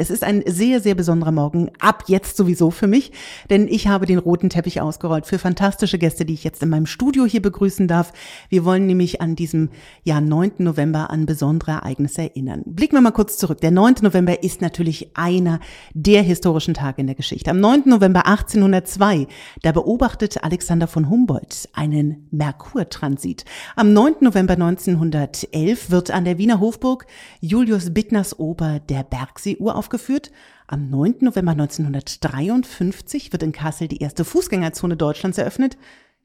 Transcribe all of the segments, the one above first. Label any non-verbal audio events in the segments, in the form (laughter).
Es ist ein sehr, sehr besonderer Morgen, ab jetzt sowieso für mich, denn ich habe den roten Teppich ausgerollt für fantastische Gäste, die ich jetzt in meinem Studio hier begrüßen darf. Wir wollen nämlich an diesem ja, 9. November an besondere Ereignisse erinnern. Blicken wir mal kurz zurück. Der 9. November ist natürlich einer der historischen Tage in der Geschichte. Am 9. November 1802, da beobachtet Alexander von Humboldt einen Merkurtransit. Am 9. November 1911 wird an der Wiener Hofburg Julius Bittners Oper der Bergsee-Uhr aufgeführt. Am 9. November 1953 wird in Kassel die erste Fußgängerzone Deutschlands eröffnet.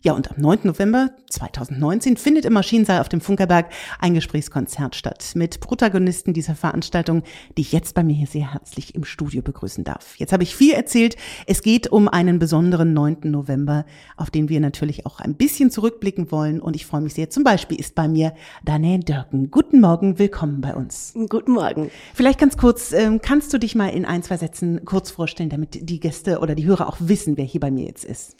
Ja, und am 9. November 2019 findet im Maschinensaal auf dem Funkerberg ein Gesprächskonzert statt mit Protagonisten dieser Veranstaltung, die ich jetzt bei mir hier sehr herzlich im Studio begrüßen darf. Jetzt habe ich viel erzählt. Es geht um einen besonderen 9. November, auf den wir natürlich auch ein bisschen zurückblicken wollen. Und ich freue mich sehr. Zum Beispiel ist bei mir Danae Dörken. Guten Morgen, willkommen bei uns. Guten Morgen. Vielleicht ganz kurz, ähm, kannst du dich mal in ein, zwei Sätzen kurz vorstellen, damit die Gäste oder die Hörer auch wissen, wer hier bei mir jetzt ist?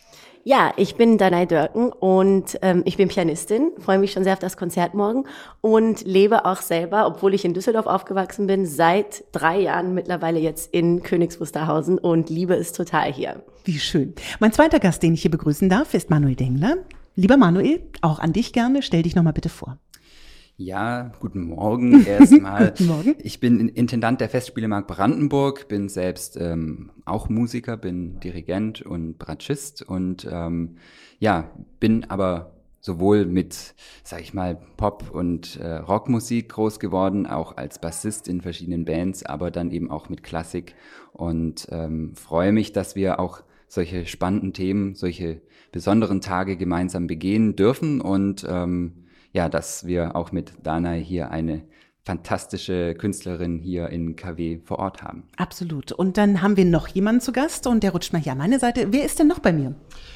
Ja, ich bin Danai Dörken und ähm, ich bin Pianistin, freue mich schon sehr auf das Konzert morgen und lebe auch selber, obwohl ich in Düsseldorf aufgewachsen bin, seit drei Jahren mittlerweile jetzt in Königs Wusterhausen und liebe es total hier. Wie schön. Mein zweiter Gast, den ich hier begrüßen darf, ist Manuel Dengler. Lieber Manuel, auch an dich gerne, stell dich nochmal bitte vor. Ja, guten Morgen (laughs) erstmal. guten Morgen. Ich bin Intendant der Festspielemark Brandenburg, bin selbst ähm, auch Musiker, bin Dirigent und Bratschist und ähm, ja, bin aber sowohl mit, sag ich mal, Pop- und äh, Rockmusik groß geworden, auch als Bassist in verschiedenen Bands, aber dann eben auch mit Klassik und ähm, freue mich, dass wir auch solche spannenden Themen, solche besonderen Tage gemeinsam begehen dürfen und ähm, ja, dass wir auch mit Dana hier eine fantastische Künstlerin hier in KW vor Ort haben. Absolut. Und dann haben wir noch jemanden zu Gast und der rutscht mal hier an meine Seite. Wer ist denn noch bei mir?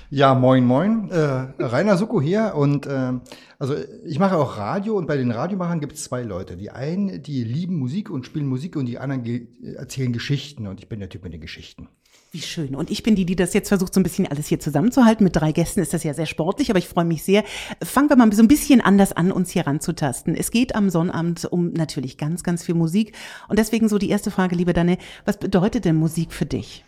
Ja, moin, moin. Äh, Rainer Suko hier. Und äh, also ich mache auch Radio und bei den Radiomachern gibt es zwei Leute. Die einen, die lieben Musik und spielen Musik und die anderen ge erzählen Geschichten. Und ich bin der Typ mit den Geschichten. Wie schön. Und ich bin die, die das jetzt versucht, so ein bisschen alles hier zusammenzuhalten. Mit drei Gästen ist das ja sehr sportlich, aber ich freue mich sehr. Fangen wir mal so ein bisschen anders an, uns hier ranzutasten. Es geht am Sonnabend um natürlich ganz, ganz viel Musik. Und deswegen so die erste Frage, liebe Danne, was bedeutet denn Musik für dich?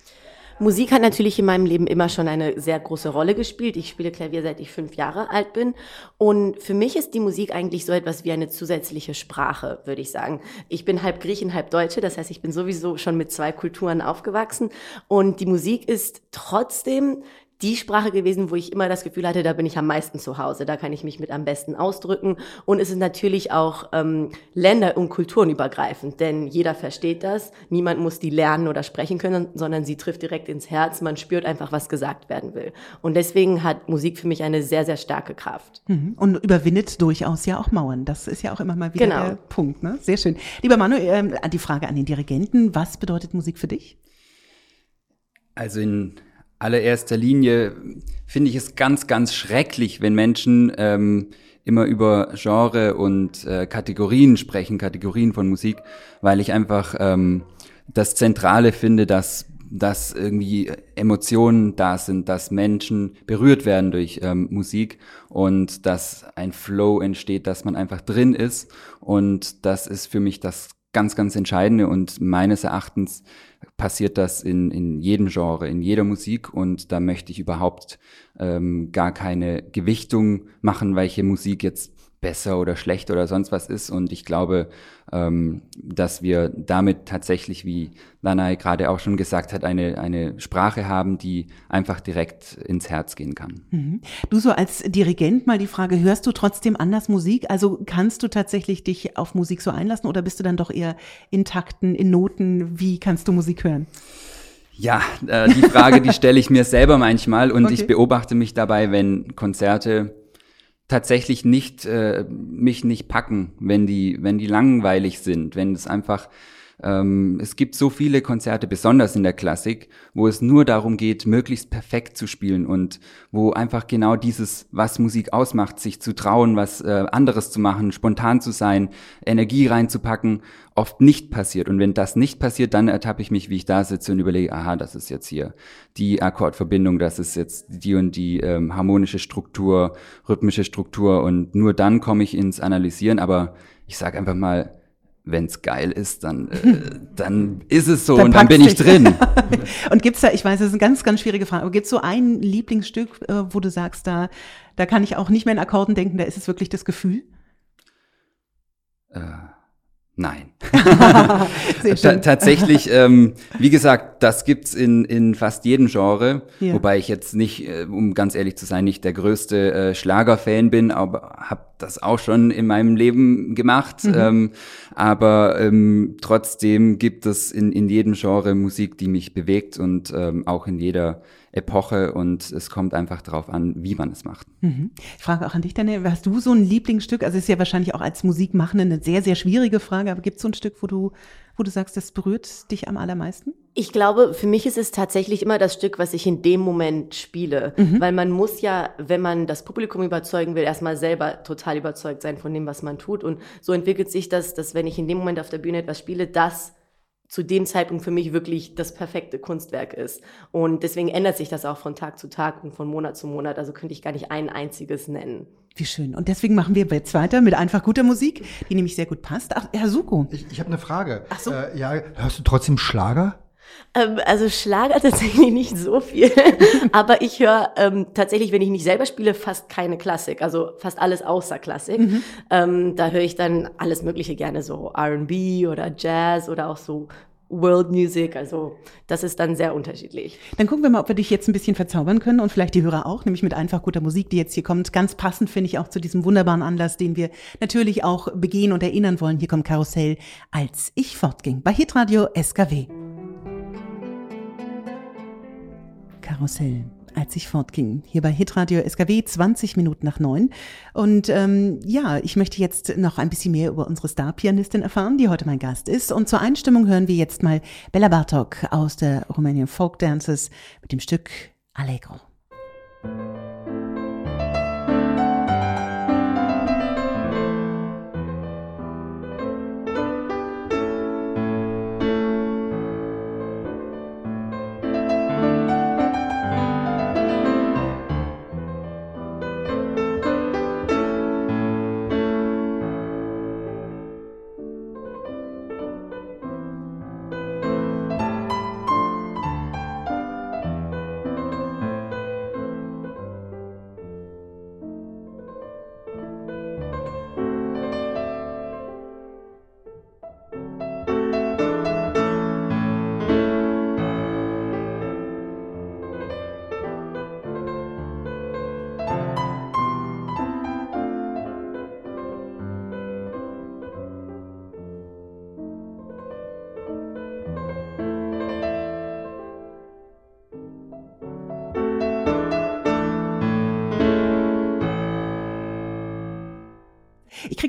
Musik hat natürlich in meinem Leben immer schon eine sehr große Rolle gespielt. Ich spiele Klavier seit ich fünf Jahre alt bin. Und für mich ist die Musik eigentlich so etwas wie eine zusätzliche Sprache, würde ich sagen. Ich bin halb Griechin, halb Deutsche. Das heißt, ich bin sowieso schon mit zwei Kulturen aufgewachsen. Und die Musik ist trotzdem die Sprache gewesen, wo ich immer das Gefühl hatte, da bin ich am meisten zu Hause, da kann ich mich mit am besten ausdrücken. Und es ist natürlich auch ähm, länder- und kulturenübergreifend, denn jeder versteht das. Niemand muss die lernen oder sprechen können, sondern sie trifft direkt ins Herz. Man spürt einfach, was gesagt werden will. Und deswegen hat Musik für mich eine sehr, sehr starke Kraft. Mhm. Und überwindet durchaus ja auch Mauern. Das ist ja auch immer mal wieder genau. der Punkt. Ne? Sehr schön. Lieber Manuel, äh, die Frage an den Dirigenten. Was bedeutet Musik für dich? Also in allererster Linie finde ich es ganz, ganz schrecklich, wenn Menschen ähm, immer über Genre und äh, Kategorien sprechen, Kategorien von Musik, weil ich einfach ähm, das Zentrale finde, dass dass irgendwie Emotionen da sind, dass Menschen berührt werden durch ähm, Musik und dass ein Flow entsteht, dass man einfach drin ist. Und das ist für mich das ganz, ganz Entscheidende und meines Erachtens passiert das in, in jedem Genre, in jeder Musik und da möchte ich überhaupt ähm, gar keine Gewichtung machen, welche Musik jetzt besser oder schlecht oder sonst was ist. Und ich glaube, ähm, dass wir damit tatsächlich, wie Lanai gerade auch schon gesagt hat, eine, eine Sprache haben, die einfach direkt ins Herz gehen kann. Mhm. Du so als Dirigent mal die Frage, hörst du trotzdem anders Musik? Also kannst du tatsächlich dich auf Musik so einlassen oder bist du dann doch eher in Takten, in Noten? Wie kannst du Musik hören? Ja, äh, die Frage, die stelle ich mir selber manchmal und (laughs) okay. ich beobachte mich dabei, wenn Konzerte tatsächlich nicht äh, mich nicht packen, wenn die wenn die langweilig sind, wenn es einfach ähm, es gibt so viele Konzerte, besonders in der Klassik, wo es nur darum geht, möglichst perfekt zu spielen und wo einfach genau dieses, was Musik ausmacht, sich zu trauen, was äh, anderes zu machen, spontan zu sein, Energie reinzupacken, oft nicht passiert. Und wenn das nicht passiert, dann ertappe ich mich, wie ich da sitze und überlege, aha, das ist jetzt hier die Akkordverbindung, das ist jetzt die und die ähm, harmonische Struktur, rhythmische Struktur und nur dann komme ich ins Analysieren. Aber ich sage einfach mal, wenn es geil ist, dann, äh, (laughs) dann ist es so Dann und dann bin ich drin. (laughs) Und gibt's da, ich weiß, das ist eine ganz, ganz schwierige Frage, aber gibt's so ein Lieblingsstück, äh, wo du sagst, da, da kann ich auch nicht mehr in Akkorden denken, da ist es wirklich das Gefühl? äh, nein. (laughs) (laughs) Tatsächlich, ähm, wie gesagt, das gibt's in, in fast jedem Genre, Ja. wobei ich jetzt nicht, äh, um ganz ehrlich zu sein, nicht der größte äh, Schlagerfan bin, aber habe das auch schon in meinem Leben gemacht. Mhm. Ähm, aber ähm, trotzdem gibt es in, in jedem Genre Musik, die mich bewegt und ähm, auch in jeder Epoche und es kommt einfach darauf an, wie man es macht. Mhm. Ich frage auch an dich, Daniel, hast du so ein Lieblingsstück? Also ist ja wahrscheinlich auch als Musikmachende eine sehr, sehr schwierige Frage, aber gibt es so ein Stück, wo du, wo du sagst, das berührt dich am allermeisten? Ich glaube, für mich ist es tatsächlich immer das Stück, was ich in dem Moment spiele. Weil man muss ja, wenn man das Publikum überzeugen will, erstmal selber total überzeugt sein von dem, was man tut. Und so entwickelt sich das, dass wenn ich in dem Moment auf der Bühne etwas spiele, das zu dem Zeitpunkt für mich wirklich das perfekte Kunstwerk ist. Und deswegen ändert sich das auch von Tag zu Tag und von Monat zu Monat. Also könnte ich gar nicht ein einziges nennen. Wie schön. Und deswegen machen wir jetzt weiter mit einfach guter Musik, die nämlich sehr gut passt. Ach, Herr Suko. Ich, ich habe eine Frage. Ach so. Äh, ja, hörst du trotzdem Schlager? Ähm, also Schlager (laughs) tatsächlich nicht so viel, (laughs) aber ich höre ähm, tatsächlich, wenn ich nicht selber spiele, fast keine Klassik, also fast alles außer Klassik. Ähm, da höre ich dann alles Mögliche gerne, so R&B oder Jazz oder auch so World Music, also das ist dann sehr unterschiedlich. Dann gucken wir mal, ob wir dich jetzt ein bisschen verzaubern können und vielleicht die Hörer auch, nämlich mit einfach guter Musik, die jetzt hier kommt. Ganz passend finde ich auch zu diesem wunderbaren Anlass, den wir natürlich auch begehen und erinnern wollen. Hier kommt Karussell, als ich fortging. Bei Hitradio SKW. Karussell, als ich fortging. Hier bei Hitradio SKW 20 Minuten nach neun. Und ähm, ja, ich möchte jetzt noch ein bisschen mehr über unsere Star-Pianistin erfahren, die heute mein Gast ist. Und zur Einstimmung hören wir jetzt mal Bella Bartok aus der Romanian Folk Dances mit dem Stück Allegro.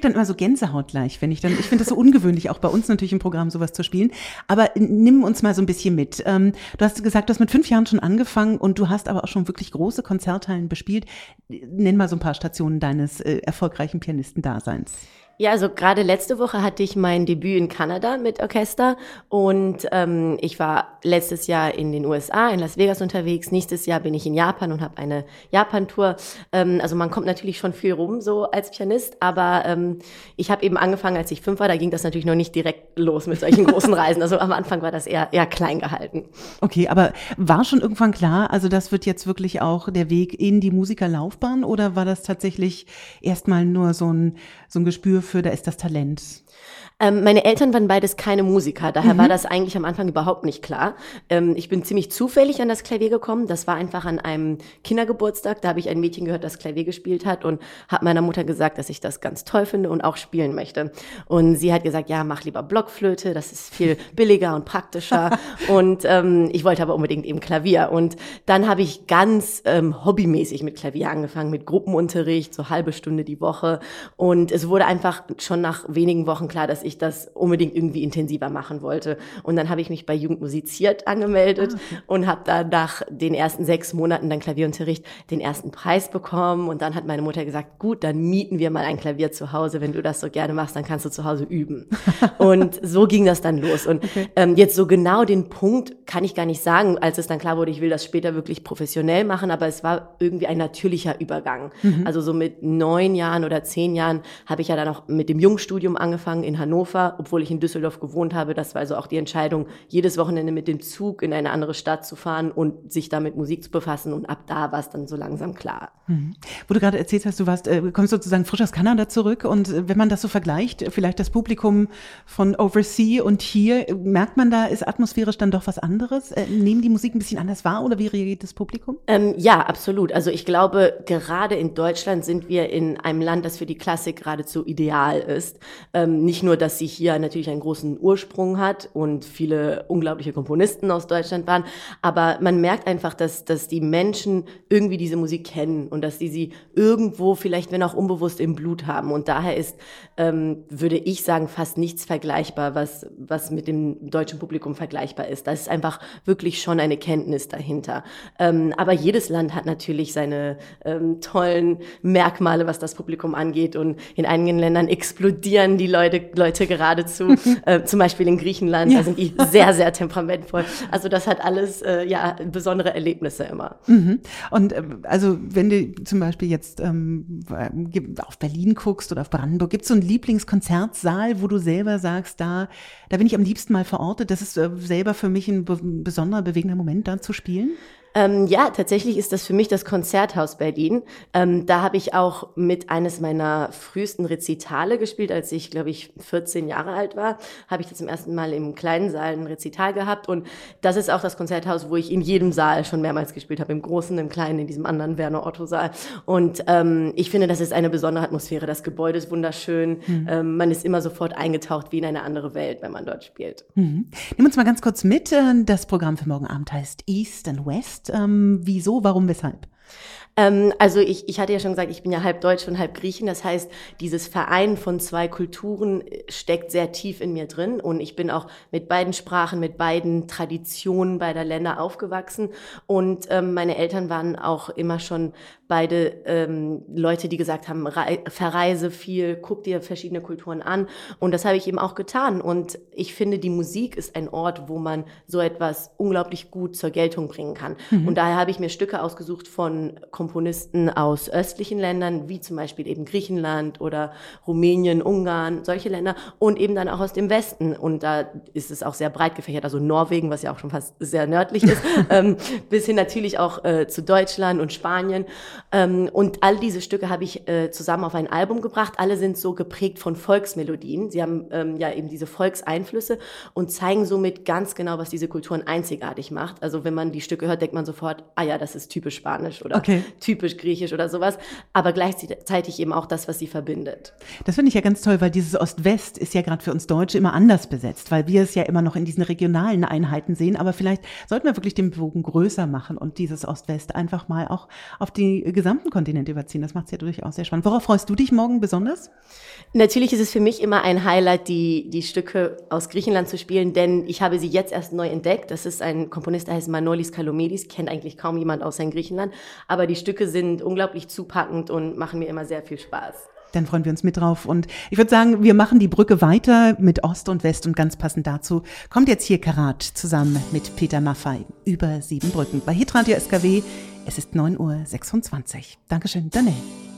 Ich krieg dann immer so Gänsehaut gleich, wenn ich dann, ich finde das so ungewöhnlich, auch bei uns natürlich im Programm sowas zu spielen. Aber nimm uns mal so ein bisschen mit. Ähm, du hast gesagt, du hast mit fünf Jahren schon angefangen und du hast aber auch schon wirklich große Konzerthallen bespielt. Nenn mal so ein paar Stationen deines äh, erfolgreichen Pianistendaseins. Ja, also gerade letzte Woche hatte ich mein Debüt in Kanada mit Orchester und ähm, ich war letztes Jahr in den USA, in Las Vegas unterwegs. Nächstes Jahr bin ich in Japan und habe eine Japan-Tour. Ähm, also man kommt natürlich schon viel rum so als Pianist, aber ähm, ich habe eben angefangen, als ich fünf war. Da ging das natürlich noch nicht direkt los mit solchen großen Reisen. Also am Anfang war das eher eher klein gehalten. Okay, aber war schon irgendwann klar, also das wird jetzt wirklich auch der Weg in die Musikerlaufbahn oder war das tatsächlich erstmal nur so ein, so ein Gespür für, da ist das Talent? Ähm, meine Eltern waren beides keine Musiker, daher war das eigentlich am Anfang überhaupt nicht klar. Ähm, ich bin ziemlich zufällig an das Klavier gekommen. Das war einfach an einem Kindergeburtstag. Da habe ich ein Mädchen gehört, das Klavier gespielt hat und habe meiner Mutter gesagt, dass ich das ganz toll finde und auch spielen möchte. Und sie hat gesagt, ja, mach lieber Blockflöte, das ist viel (laughs) billiger und praktischer. und ähm, ich wollte aber unbedingt eben Klavier. Und dann habe ich ganz ähm, hobbymäßig mit Klavier angefangen, mit Gruppenunterricht, so halbe Stunde die Woche. Und es wurde einfach schon nach wenigen Wochen klar, dass ich das unbedingt irgendwie intensiver machen wollte. Und dann habe ich mich bei Jugend musiziert angemeldet und habe dann nach den ersten sechs Monaten dann Klavierunterricht den ersten Preis bekommen. Und dann hat meine Mutter gesagt, gut, dann mieten wir mal ein Klavier zu Hause. Wenn du das so gerne machst, dann kannst du zu Hause üben. (laughs) und so ging das dann los. Und ähm, jetzt so genau den Punkt kann ich gar nicht sagen, als es dann klar wurde, ich will das später wirklich professionell machen, aber es war irgendwie ein natürlicher Übergang. Also so mit neun Jahren oder zehn Jahren habe ich ja dann auch mit dem Jungstudium angefangen in Hannover Hannover, obwohl ich in Düsseldorf gewohnt habe. Das war also auch die Entscheidung, jedes Wochenende mit dem Zug in eine andere Stadt zu fahren und sich da mit Musik zu befassen. Und ab da war es dann so langsam klar. Mhm. Wo du gerade erzählt hast, du warst, äh, kommst sozusagen frisch aus Kanada zurück und äh, wenn man das so vergleicht, vielleicht das Publikum von Oversea und hier, merkt man da, ist atmosphärisch dann doch was anderes? Äh, nehmen die Musik ein bisschen anders wahr oder wie reagiert das Publikum? Ähm, ja, absolut. Also ich glaube, gerade in Deutschland sind wir in einem Land, das für die Klassik geradezu ideal ist. Ähm, nicht nur, dass sie hier natürlich einen großen Ursprung hat und viele unglaubliche Komponisten aus Deutschland waren, aber man merkt einfach, dass, dass die Menschen irgendwie diese Musik kennen und dass sie sie irgendwo vielleicht, wenn auch unbewusst im Blut haben. Und daher ist, ähm, würde ich sagen, fast nichts vergleichbar, was, was mit dem deutschen Publikum vergleichbar ist. Da ist einfach wirklich schon eine Kenntnis dahinter. Ähm, aber jedes Land hat natürlich seine ähm, tollen Merkmale, was das Publikum angeht. Und in einigen Ländern explodieren die Leute, Leute geradezu. (laughs) äh, zum Beispiel in Griechenland, ja. da sind die sehr, sehr temperamentvoll. Also das hat alles äh, ja besondere Erlebnisse immer. Mhm. Und äh, also wenn du zum Beispiel jetzt ähm, auf Berlin guckst oder auf Brandenburg, gibt es so einen Lieblingskonzertsaal, wo du selber sagst, da, da bin ich am liebsten mal verortet. Das ist äh, selber für mich ein be besonderer, bewegender Moment, da zu spielen? Ähm, ja, tatsächlich ist das für mich das Konzerthaus Berlin. Ähm, da habe ich auch mit eines meiner frühesten Rezitale gespielt, als ich, glaube ich, 14 Jahre alt war. Habe ich das zum ersten Mal im kleinen Saal ein Rezital gehabt. Und das ist auch das Konzerthaus, wo ich in jedem Saal schon mehrmals gespielt habe. Im Großen, im Kleinen, in diesem anderen Werner-Otto-Saal. Und ähm, ich finde, das ist eine besondere Atmosphäre. Das Gebäude ist wunderschön. Mhm. Ähm, man ist immer sofort eingetaucht wie in eine andere Welt, wenn man dort spielt. Mhm. Nimm uns mal ganz kurz mit. Äh, das Programm für morgen Abend heißt East and West jetzt. Ähm, wieso, warum, weshalb? Ähm, also ich, ich hatte ja schon gesagt, ich bin ja halb Deutsch und halb Griechen. Das heißt, dieses Verein von zwei Kulturen äh, steckt sehr tief in mir drin. Und ich bin auch mit beiden Sprachen, mit beiden Traditionen beider Länder aufgewachsen. Und ähm, meine Eltern waren auch immer schon beide ähm, Leute, die gesagt haben, verreise viel, guck dir verschiedene Kulturen an. Und das habe ich eben auch getan. Und ich finde, die Musik ist ein Ort, wo man so etwas unglaublich gut zur Geltung bringen kann. Mhm. Und daher habe ich mir Stücke ausgesucht von Komponisten aus östlichen Ländern, wie zum Beispiel eben Griechenland oder Rumänien, Ungarn, solche Länder. Und eben dann auch aus dem Westen. Und da ist es auch sehr breit gefächert, also Norwegen, was ja auch schon fast sehr nördlich ist, (laughs) ähm, bis hin natürlich auch äh, zu Deutschland und Spanien. Ähm, und all diese Stücke habe ich äh, zusammen auf ein Album gebracht. Alle sind so geprägt von Volksmelodien. Sie haben ähm, ja eben diese Volkseinflüsse und zeigen somit ganz genau, was diese Kulturen einzigartig macht. Also wenn man die Stücke hört, denkt man sofort, ah ja, das ist typisch Spanisch oder okay. Typisch Griechisch oder sowas. Aber gleichzeitig eben auch das, was sie verbindet. Das finde ich ja ganz toll, weil dieses Ost-West ist ja gerade für uns Deutsche immer anders besetzt, weil wir es ja immer noch in diesen regionalen Einheiten sehen. Aber vielleicht sollten wir wirklich den Bogen größer machen und dieses Ost-West einfach mal auch auf die gesamten Kontinent überziehen. Das macht es ja durchaus sehr spannend. Worauf freust du dich morgen besonders? Natürlich ist es für mich immer ein Highlight, die, die Stücke aus Griechenland zu spielen, denn ich habe sie jetzt erst neu entdeckt. Das ist ein Komponist, der heißt Manolis Kalomedis, kennt eigentlich kaum jemand außer in Griechenland. Aber die Stücke sind unglaublich zupackend und machen mir immer sehr viel Spaß. Dann freuen wir uns mit drauf. Und ich würde sagen, wir machen die Brücke weiter mit Ost und West und ganz passend dazu kommt jetzt hier Karat zusammen mit Peter Maffei über sieben Brücken bei Hitradio SKW es ist 9.26 Uhr. Dankeschön, Daniel.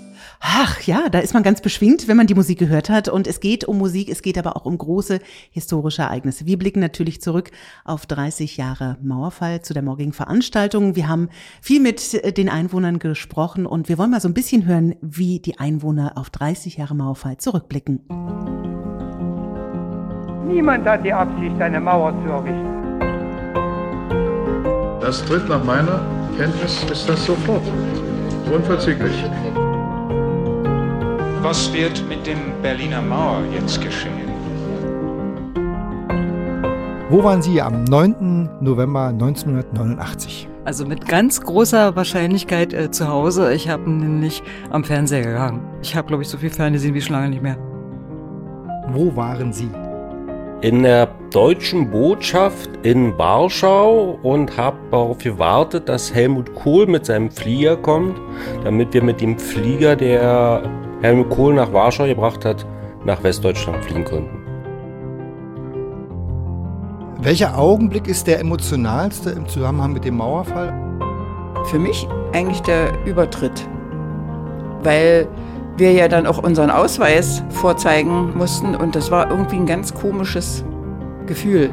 Ach ja, da ist man ganz beschwingt, wenn man die Musik gehört hat. Und es geht um Musik, es geht aber auch um große historische Ereignisse. Wir blicken natürlich zurück auf 30 Jahre Mauerfall zu der morgigen Veranstaltung. Wir haben viel mit den Einwohnern gesprochen und wir wollen mal so ein bisschen hören, wie die Einwohner auf 30 Jahre Mauerfall zurückblicken. Niemand hat die Absicht, eine Mauer zu errichten. Das tritt nach meiner Kenntnis ist das sofort. Unverzüglich. Was wird mit dem Berliner Mauer jetzt geschehen? Wo waren Sie am 9. November 1989? Also mit ganz großer Wahrscheinlichkeit äh, zu Hause. Ich habe nämlich am Fernseher gehangen. Ich habe, glaube ich, so viel Fernsehen wie schon lange nicht mehr. Wo waren Sie? in der deutschen Botschaft in Warschau und habe darauf gewartet, dass Helmut Kohl mit seinem Flieger kommt, damit wir mit dem Flieger, der Helmut Kohl nach Warschau gebracht hat, nach Westdeutschland fliegen konnten. Welcher Augenblick ist der emotionalste im Zusammenhang mit dem Mauerfall? Für mich eigentlich der Übertritt, weil wir ja dann auch unseren Ausweis vorzeigen mussten und das war irgendwie ein ganz komisches Gefühl.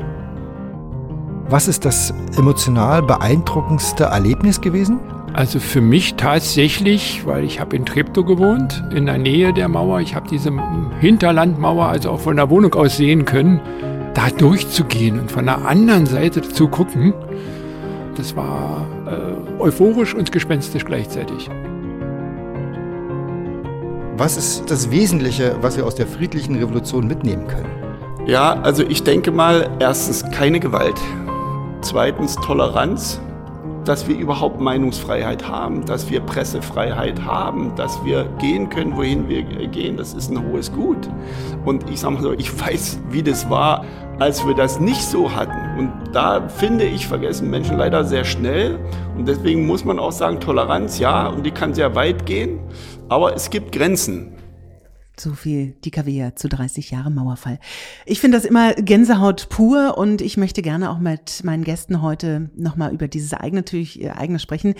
Was ist das emotional beeindruckendste Erlebnis gewesen? Also für mich tatsächlich, weil ich habe in Treptow gewohnt, in der Nähe der Mauer. Ich habe diese Hinterlandmauer also auch von der Wohnung aus sehen können, da durchzugehen und von der anderen Seite zu gucken. Das war äh, euphorisch und gespenstisch gleichzeitig. Was ist das Wesentliche, was wir aus der friedlichen Revolution mitnehmen können? Ja, also ich denke mal, erstens keine Gewalt, zweitens Toleranz, dass wir überhaupt Meinungsfreiheit haben, dass wir Pressefreiheit haben, dass wir gehen können, wohin wir gehen. Das ist ein hohes Gut. Und ich sage mal so, ich weiß, wie das war, als wir das nicht so hatten. Und da finde ich, vergessen Menschen leider sehr schnell. Und deswegen muss man auch sagen, Toleranz, ja, und die kann sehr weit gehen. Aber es gibt Grenzen. So viel die KW zu 30 Jahre Mauerfall. Ich finde das immer Gänsehaut pur und ich möchte gerne auch mit meinen Gästen heute nochmal über dieses eigene, natürlich eigene sprechen.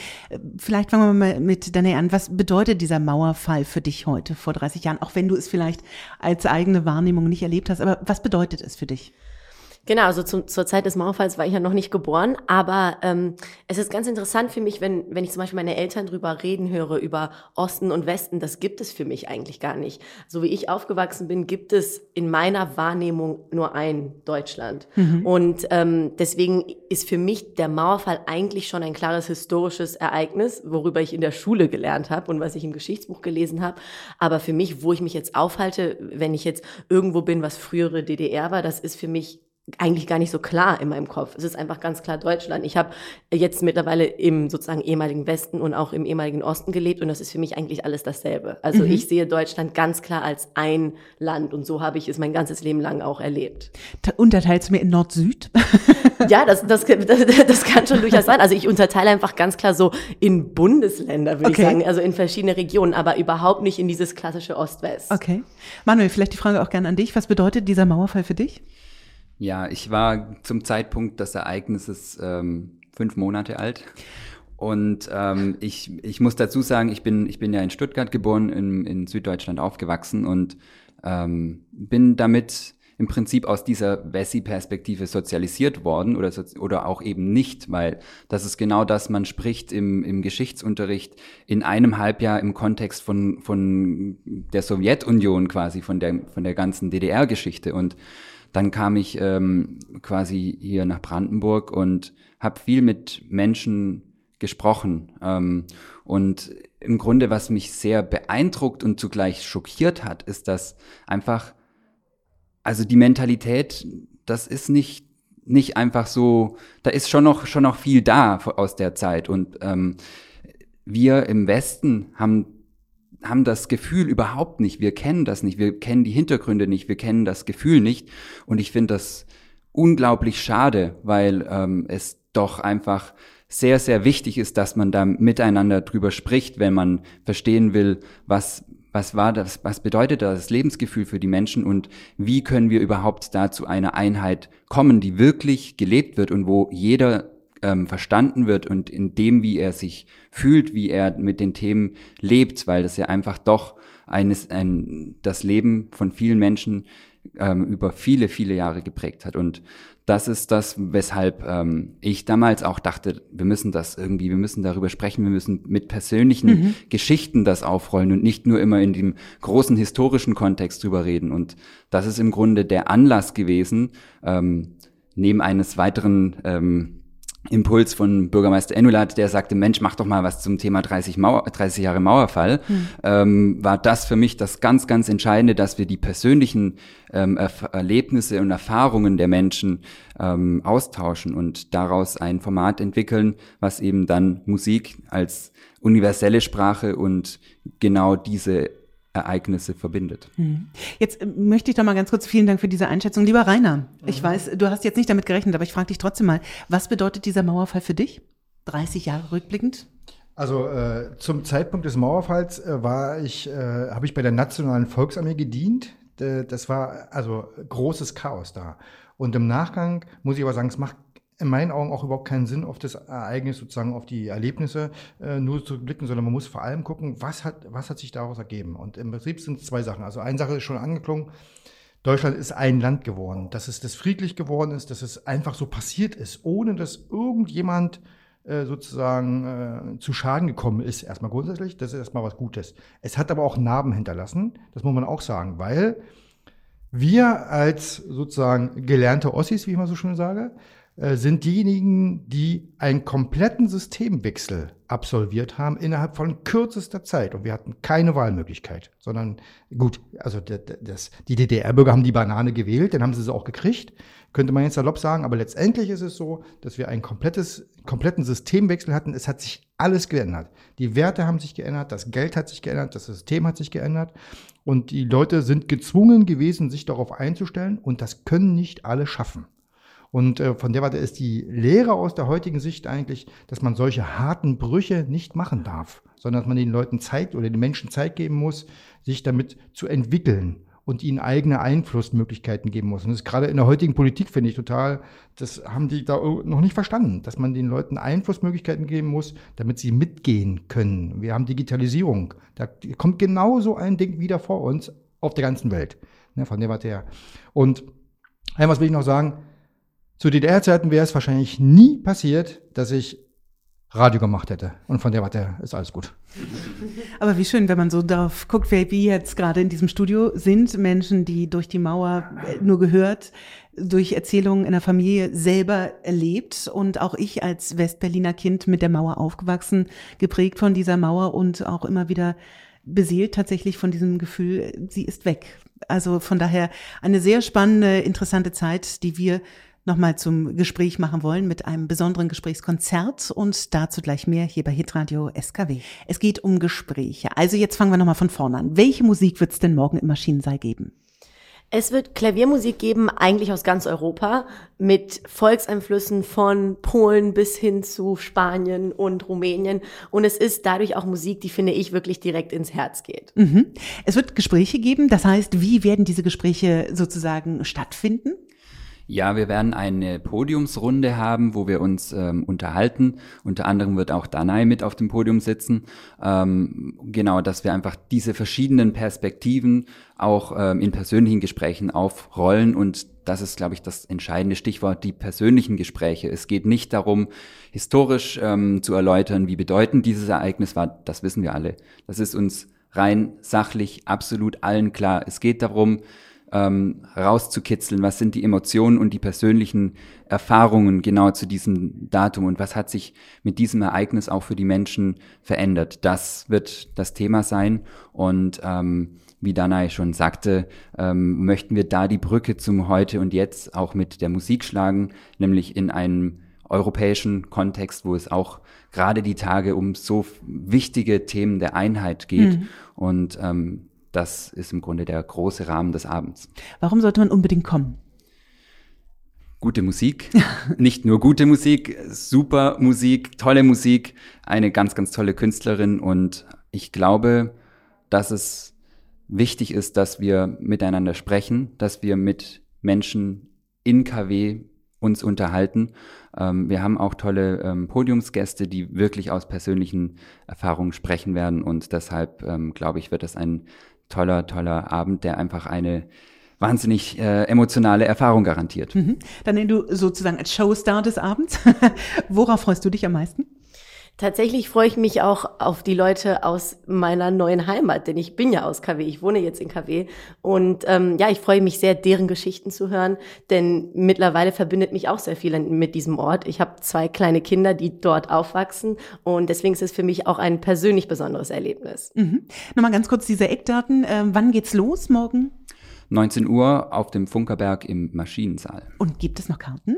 Vielleicht fangen wir mal mit Danae an. Was bedeutet dieser Mauerfall für dich heute vor 30 Jahren? Auch wenn du es vielleicht als eigene Wahrnehmung nicht erlebt hast, aber was bedeutet es für dich? Genau, also zu, zur Zeit des Mauerfalls war ich ja noch nicht geboren, aber ähm, es ist ganz interessant für mich, wenn, wenn ich zum Beispiel meine Eltern drüber reden höre, über Osten und Westen, das gibt es für mich eigentlich gar nicht. So wie ich aufgewachsen bin, gibt es in meiner Wahrnehmung nur ein Deutschland. Mhm. Und ähm, deswegen ist für mich der Mauerfall eigentlich schon ein klares historisches Ereignis, worüber ich in der Schule gelernt habe und was ich im Geschichtsbuch gelesen habe. Aber für mich, wo ich mich jetzt aufhalte, wenn ich jetzt irgendwo bin, was frühere DDR war, das ist für mich eigentlich gar nicht so klar in meinem Kopf. Es ist einfach ganz klar Deutschland. Ich habe jetzt mittlerweile im sozusagen ehemaligen Westen und auch im ehemaligen Osten gelebt und das ist für mich eigentlich alles dasselbe. Also mhm. ich sehe Deutschland ganz klar als ein Land und so habe ich es mein ganzes Leben lang auch erlebt. Unterteilst du mir in Nord-Süd? (laughs) ja, das, das, das, das kann schon durchaus sein. Also ich unterteile einfach ganz klar so in Bundesländer, würde okay. ich sagen, also in verschiedene Regionen, aber überhaupt nicht in dieses klassische Ost-West. Okay. Manuel, vielleicht die Frage auch gerne an dich. Was bedeutet dieser Mauerfall für dich? Ja, ich war zum Zeitpunkt des Ereignisses ähm, fünf Monate alt. Und ähm, ich, ich muss dazu sagen, ich bin, ich bin ja in Stuttgart geboren, in, in Süddeutschland aufgewachsen und ähm, bin damit im Prinzip aus dieser Wessi-Perspektive sozialisiert worden oder, oder auch eben nicht, weil das ist genau das, man spricht im, im Geschichtsunterricht in einem Halbjahr im Kontext von, von der Sowjetunion quasi, von der, von der ganzen DDR-Geschichte und dann kam ich ähm, quasi hier nach Brandenburg und habe viel mit Menschen gesprochen. Ähm, und im Grunde, was mich sehr beeindruckt und zugleich schockiert hat, ist, dass einfach, also die Mentalität, das ist nicht nicht einfach so, da ist schon noch schon noch viel da aus der Zeit und ähm, wir im Westen haben haben das Gefühl überhaupt nicht. Wir kennen das nicht. Wir kennen die Hintergründe nicht. Wir kennen das Gefühl nicht. Und ich finde das unglaublich schade, weil ähm, es doch einfach sehr, sehr wichtig ist, dass man da miteinander drüber spricht, wenn man verstehen will, was, was war das, was bedeutet das Lebensgefühl für die Menschen und wie können wir überhaupt da zu einer Einheit kommen, die wirklich gelebt wird und wo jeder ähm, verstanden wird und in dem, wie er sich fühlt, wie er mit den Themen lebt, weil das ja einfach doch eines, ein, das Leben von vielen Menschen ähm, über viele, viele Jahre geprägt hat. Und das ist das, weshalb ähm, ich damals auch dachte, wir müssen das irgendwie, wir müssen darüber sprechen, wir müssen mit persönlichen mhm. Geschichten das aufrollen und nicht nur immer in dem großen historischen Kontext drüber reden. Und das ist im Grunde der Anlass gewesen, ähm, neben eines weiteren ähm, Impuls von Bürgermeister Enulat, der sagte, Mensch, mach doch mal was zum Thema 30, Mauer, 30 Jahre Mauerfall, hm. ähm, war das für mich das ganz, ganz Entscheidende, dass wir die persönlichen ähm, Erlebnisse und Erfahrungen der Menschen ähm, austauschen und daraus ein Format entwickeln, was eben dann Musik als universelle Sprache und genau diese Ereignisse verbindet. Hm. Jetzt äh, möchte ich doch mal ganz kurz vielen Dank für diese Einschätzung. Lieber Rainer, ich mhm. weiß, du hast jetzt nicht damit gerechnet, aber ich frage dich trotzdem mal, was bedeutet dieser Mauerfall für dich? 30 Jahre rückblickend? Also äh, zum Zeitpunkt des Mauerfalls äh, war ich, äh, habe ich bei der Nationalen Volksarmee gedient. das war also großes Chaos da. Und im Nachgang muss ich aber sagen, es macht in meinen Augen auch überhaupt keinen Sinn, auf das Ereignis sozusagen, auf die Erlebnisse äh, nur zu blicken, sondern man muss vor allem gucken, was hat, was hat sich daraus ergeben. Und im Prinzip sind es zwei Sachen. Also eine Sache ist schon angeklungen, Deutschland ist ein Land geworden, dass es das friedlich geworden ist, dass es einfach so passiert ist, ohne dass irgendjemand äh, sozusagen äh, zu Schaden gekommen ist, erstmal grundsätzlich, das ist erstmal was Gutes. Es hat aber auch Narben hinterlassen, das muss man auch sagen, weil wir als sozusagen gelernte Ossis, wie ich mal so schön sage, sind diejenigen, die einen kompletten Systemwechsel absolviert haben innerhalb von kürzester Zeit. Und wir hatten keine Wahlmöglichkeit, sondern gut, also das, die DDR-Bürger haben die Banane gewählt, dann haben sie sie auch gekriegt, könnte man jetzt salopp sagen. Aber letztendlich ist es so, dass wir einen komplettes, kompletten Systemwechsel hatten. Es hat sich alles geändert. Die Werte haben sich geändert, das Geld hat sich geändert, das System hat sich geändert. Und die Leute sind gezwungen gewesen, sich darauf einzustellen. Und das können nicht alle schaffen. Und äh, von der Warte ist die Lehre aus der heutigen Sicht eigentlich, dass man solche harten Brüche nicht machen darf, sondern dass man den Leuten Zeit oder den Menschen Zeit geben muss, sich damit zu entwickeln und ihnen eigene Einflussmöglichkeiten geben muss. Und das ist gerade in der heutigen Politik, finde ich total, das haben die da noch nicht verstanden, dass man den Leuten Einflussmöglichkeiten geben muss, damit sie mitgehen können. Wir haben Digitalisierung. Da kommt genauso ein Ding wieder vor uns auf der ganzen Welt. Ne, von der Warte her. Und was will ich noch sagen? Zu DDR-Zeiten wäre es wahrscheinlich nie passiert, dass ich Radio gemacht hätte. Und von der Warte ist alles gut. Aber wie schön, wenn man so darauf guckt, wer wir jetzt gerade in diesem Studio sind. Menschen, die durch die Mauer äh, nur gehört, durch Erzählungen in der Familie selber erlebt. Und auch ich als Westberliner Kind mit der Mauer aufgewachsen, geprägt von dieser Mauer und auch immer wieder beseelt tatsächlich von diesem Gefühl, sie ist weg. Also von daher eine sehr spannende, interessante Zeit, die wir nochmal zum Gespräch machen wollen mit einem besonderen Gesprächskonzert und dazu gleich mehr hier bei Hitradio SKW. Es geht um Gespräche. Also jetzt fangen wir nochmal von vorne an. Welche Musik wird es denn morgen im Maschinensaal geben? Es wird Klaviermusik geben, eigentlich aus ganz Europa, mit Volkseinflüssen von Polen bis hin zu Spanien und Rumänien. Und es ist dadurch auch Musik, die, finde ich, wirklich direkt ins Herz geht. Mhm. Es wird Gespräche geben. Das heißt, wie werden diese Gespräche sozusagen stattfinden? Ja, wir werden eine Podiumsrunde haben, wo wir uns ähm, unterhalten. Unter anderem wird auch Danai mit auf dem Podium sitzen. Ähm, genau, dass wir einfach diese verschiedenen Perspektiven auch ähm, in persönlichen Gesprächen aufrollen und das ist, glaube ich, das entscheidende Stichwort, die persönlichen Gespräche. Es geht nicht darum, historisch ähm, zu erläutern, wie bedeutend dieses Ereignis war. Das wissen wir alle. Das ist uns rein sachlich absolut allen klar. Es geht darum, ähm, rauszukitzeln, was sind die Emotionen und die persönlichen Erfahrungen genau zu diesem Datum und was hat sich mit diesem Ereignis auch für die Menschen verändert. Das wird das Thema sein und ähm, wie Danai schon sagte, ähm, möchten wir da die Brücke zum Heute und Jetzt auch mit der Musik schlagen, nämlich in einem europäischen Kontext, wo es auch gerade die Tage um so wichtige Themen der Einheit geht. Mhm. Und ähm, das ist im Grunde der große Rahmen des Abends. Warum sollte man unbedingt kommen? Gute Musik, (laughs) nicht nur gute Musik, super Musik, tolle Musik, eine ganz, ganz tolle Künstlerin und ich glaube, dass es wichtig ist, dass wir miteinander sprechen, dass wir mit Menschen in KW uns unterhalten. Ähm, wir haben auch tolle ähm, Podiumsgäste, die wirklich aus persönlichen Erfahrungen sprechen werden und deshalb ähm, glaube ich, wird das ein toller, toller Abend, der einfach eine wahnsinnig äh, emotionale Erfahrung garantiert. Mhm. Dann nennen du sozusagen als Showstar des Abends. (laughs) Worauf freust du dich am meisten? Tatsächlich freue ich mich auch auf die Leute aus meiner neuen Heimat, denn ich bin ja aus KW, ich wohne jetzt in KW und ähm, ja, ich freue mich sehr, deren Geschichten zu hören, denn mittlerweile verbindet mich auch sehr viel mit diesem Ort. Ich habe zwei kleine Kinder, die dort aufwachsen und deswegen ist es für mich auch ein persönlich besonderes Erlebnis. Mhm. Nochmal ganz kurz diese Eckdaten. Ähm, wann geht's los morgen? 19 Uhr auf dem Funkerberg im Maschinensaal. Und gibt es noch Karten?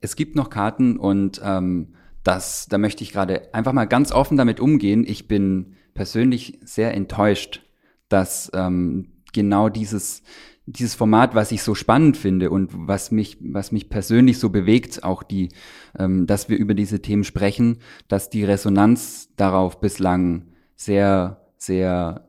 Es gibt noch Karten und ähm, das, da möchte ich gerade einfach mal ganz offen damit umgehen. Ich bin persönlich sehr enttäuscht, dass ähm, genau dieses dieses Format, was ich so spannend finde und was mich, was mich persönlich so bewegt, auch die, ähm, dass wir über diese Themen sprechen, dass die Resonanz darauf bislang sehr, sehr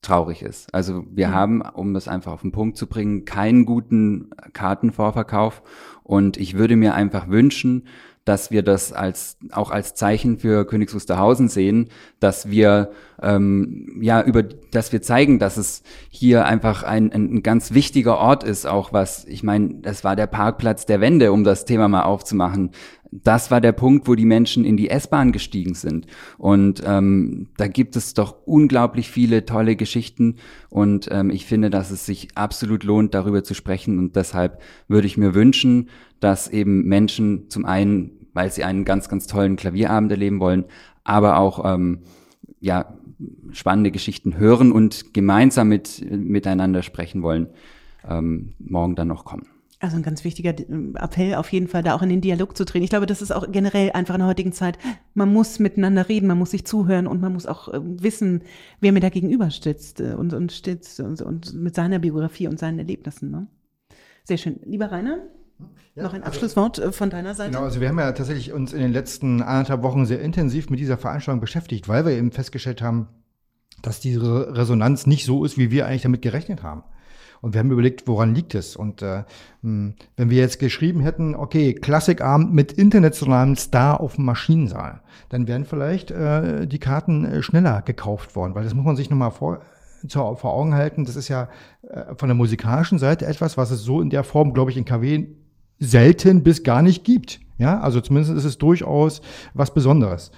traurig ist. Also wir Mhm. haben, um das einfach auf den Punkt zu bringen, keinen guten Kartenvorverkauf und ich würde mir einfach wünschen, dass wir das als auch als Zeichen für Königs Wusterhausen sehen, dass wir ähm, ja über, dass wir zeigen, dass es hier einfach ein, ein, ganz wichtiger Ort ist, auch was ich meine, das war der Parkplatz der Wende, um das Thema mal aufzumachen. Das war der Punkt, wo die Menschen in die S-Bahn gestiegen sind. Und ähm, da gibt es doch unglaublich viele tolle Geschichten. Und ähm, ich finde, dass es sich absolut lohnt, darüber zu sprechen. Und deshalb würde ich mir wünschen, dass eben Menschen zum einen, weil sie einen ganz, ganz tollen Klavierabend erleben wollen, aber auch ähm, ja spannende Geschichten hören und gemeinsam mit miteinander sprechen wollen, ähm, morgen dann noch kommen. Also ein ganz wichtiger äh, Appell auf jeden Fall, da auch in den Dialog zu treten. Ich glaube, das ist auch generell einfach in der heutigen Zeit. Man muss miteinander reden, man muss sich zuhören und man muss auch äh, wissen, wer mir da gegenüber stützt äh, und, und stützt und, und mit seiner Biografie und seinen Erlebnissen. Ne? Sehr schön. Lieber Rainer, noch ein Abschlusswort äh, von deiner Seite? Genau, also wir haben ja tatsächlich uns in den letzten anderthalb Wochen sehr intensiv mit dieser Veranstaltung beschäftigt, weil wir eben festgestellt haben, dass diese Resonanz nicht so ist, wie wir eigentlich damit gerechnet haben. Und wir haben überlegt, woran liegt es? Und äh, mh, wenn wir jetzt geschrieben hätten, okay, Klassikabend mit internationalem Star auf dem Maschinensaal, dann wären vielleicht äh, die Karten äh, schneller gekauft worden, weil das muss man sich nochmal vor, vor Augen halten. Das ist ja äh, von der musikalischen Seite etwas, was es so in der Form, glaube ich, in KW selten bis gar nicht gibt. Ja, also zumindest ist es durchaus was Besonderes.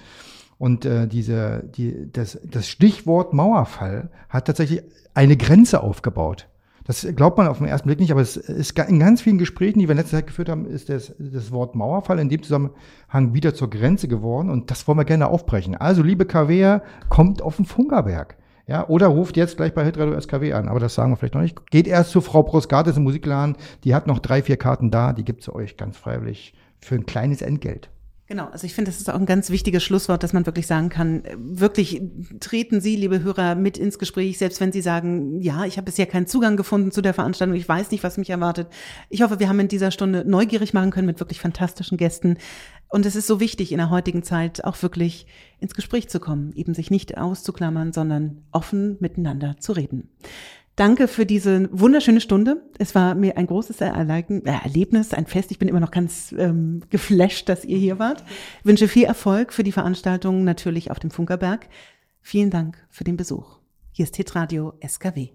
Und äh, diese, die, das, das Stichwort Mauerfall hat tatsächlich eine Grenze aufgebaut. Das glaubt man auf den ersten Blick nicht, aber es ist in ganz vielen Gesprächen, die wir in letzter Zeit geführt haben, ist das, das Wort Mauerfall in dem Zusammenhang wieder zur Grenze geworden und das wollen wir gerne aufbrechen. Also, liebe KWer, kommt auf den Funkerberg. Ja, oder ruft jetzt gleich bei Hitradio SKW an, aber das sagen wir vielleicht noch nicht. Geht erst zu Frau Proskates im Musikladen, die hat noch drei, vier Karten da, die gibt sie euch ganz freiwillig für ein kleines Entgelt. Genau, also ich finde, das ist auch ein ganz wichtiges Schlusswort, dass man wirklich sagen kann, wirklich treten Sie, liebe Hörer, mit ins Gespräch, selbst wenn Sie sagen, ja, ich habe bisher keinen Zugang gefunden zu der Veranstaltung, ich weiß nicht, was mich erwartet. Ich hoffe, wir haben in dieser Stunde neugierig machen können mit wirklich fantastischen Gästen. Und es ist so wichtig, in der heutigen Zeit auch wirklich ins Gespräch zu kommen, eben sich nicht auszuklammern, sondern offen miteinander zu reden. Danke für diese wunderschöne Stunde. Es war mir ein großes Erlebnis, ein Fest. Ich bin immer noch ganz ähm, geflasht, dass ihr hier wart. Ich wünsche viel Erfolg für die Veranstaltung natürlich auf dem Funkerberg. Vielen Dank für den Besuch. Hier ist Hitradio SKW.